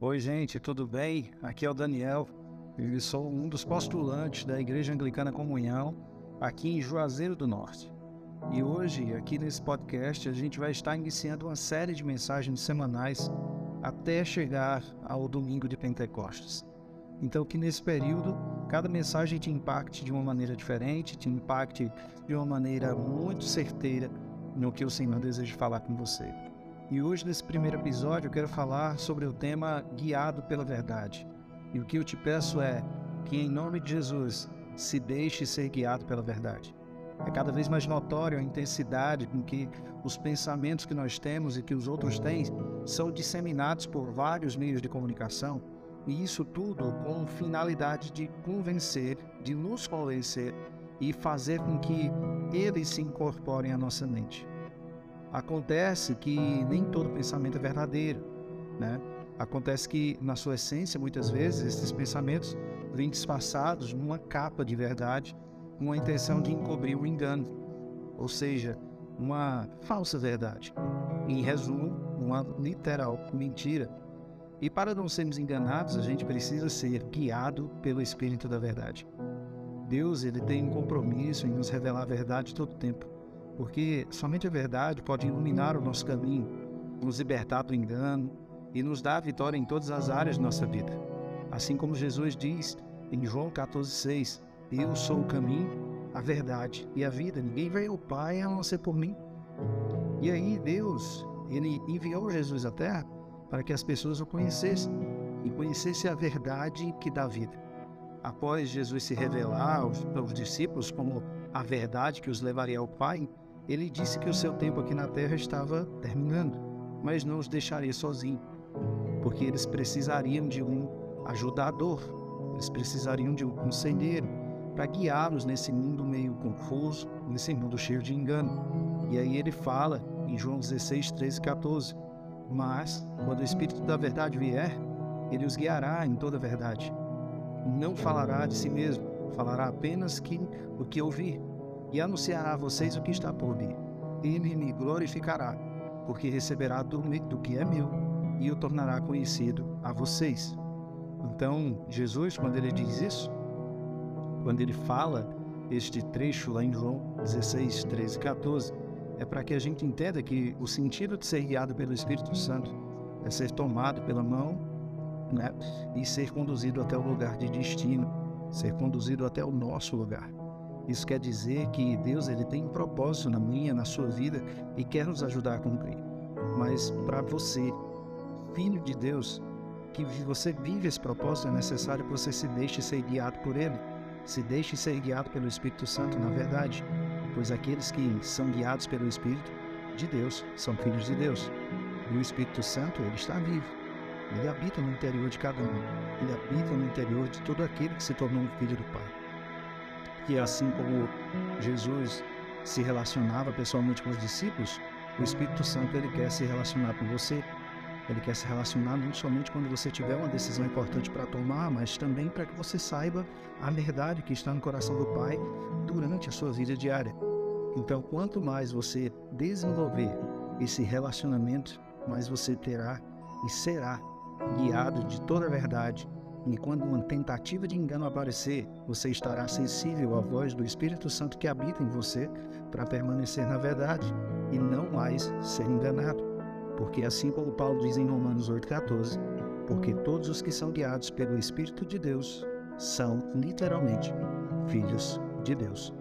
Oi, gente, tudo bem? Aqui é o Daniel. Eu sou um dos postulantes da Igreja Anglicana Comunhão, aqui em Juazeiro do Norte. E hoje, aqui nesse podcast, a gente vai estar iniciando uma série de mensagens semanais até chegar ao domingo de Pentecostes. Então, que nesse período, cada mensagem te impacte de uma maneira diferente, te impacte de uma maneira muito certeira no que o Senhor deseja falar com você. E hoje, nesse primeiro episódio, eu quero falar sobre o tema guiado pela verdade. E o que eu te peço é que, em nome de Jesus, se deixe ser guiado pela verdade. É cada vez mais notório a intensidade com que os pensamentos que nós temos e que os outros têm são disseminados por vários meios de comunicação, e isso tudo com finalidade de convencer, de nos convencer e fazer com que eles se incorporem à nossa mente. Acontece que nem todo pensamento é verdadeiro, né? Acontece que, na sua essência, muitas vezes, esses pensamentos vêm disfarçados numa capa de verdade, com a intenção de encobrir o engano, ou seja, uma falsa verdade. Em resumo, uma literal mentira. E para não sermos enganados, a gente precisa ser guiado pelo Espírito da Verdade. Deus ele tem um compromisso em nos revelar a verdade todo o tempo porque somente a verdade pode iluminar o nosso caminho, nos libertar do engano e nos dar vitória em todas as áreas de nossa vida. Assim como Jesus diz em João 14,6: Eu sou o caminho, a verdade e a vida. Ninguém veio ao Pai a não ser por mim. E aí Deus, Ele enviou Jesus à Terra para que as pessoas o conhecessem e conhecessem a verdade que dá vida. Após Jesus se revelar aos, aos discípulos como a verdade que os levaria ao Pai, ele disse que o seu tempo aqui na terra estava terminando, mas não os deixaria sozinhos, porque eles precisariam de um ajudador, eles precisariam de um conselheiro para guiá-los nesse mundo meio confuso, nesse mundo cheio de engano. E aí ele fala em João 16, 13 e 14: Mas, quando o Espírito da Verdade vier, ele os guiará em toda a verdade. Não falará de si mesmo, falará apenas que, o que ouvir e anunciará a vocês o que está por vir. Ele me glorificará, porque receberá do, do que é meu e o tornará conhecido a vocês. Então, Jesus, quando ele diz isso, quando ele fala este trecho lá em João 16, 13 e 14, é para que a gente entenda que o sentido de ser guiado pelo Espírito Santo é ser tomado pela mão né, e ser conduzido até o lugar de destino, ser conduzido até o nosso lugar. Isso quer dizer que Deus ele tem um propósito na minha, na sua vida e quer nos ajudar a cumprir. Mas para você, filho de Deus, que você vive esse propósito, é necessário que você se deixe ser guiado por Ele, se deixe ser guiado pelo Espírito Santo, na verdade, pois aqueles que são guiados pelo Espírito de Deus são filhos de Deus. E o Espírito Santo, ele está vivo. Ele habita no interior de cada um. Ele habita no interior de todo aquele que se tornou um filho do Pai que assim como Jesus se relacionava pessoalmente com os discípulos, o Espírito Santo ele quer se relacionar com você. Ele quer se relacionar não somente quando você tiver uma decisão importante para tomar, mas também para que você saiba a verdade que está no coração do Pai durante a sua vida diária. Então, quanto mais você desenvolver esse relacionamento, mais você terá e será guiado de toda a verdade e quando uma tentativa de engano aparecer, você estará sensível à voz do Espírito Santo que habita em você para permanecer na verdade e não mais ser enganado. Porque assim como Paulo diz em Romanos 8,14, porque todos os que são guiados pelo Espírito de Deus são literalmente filhos de Deus.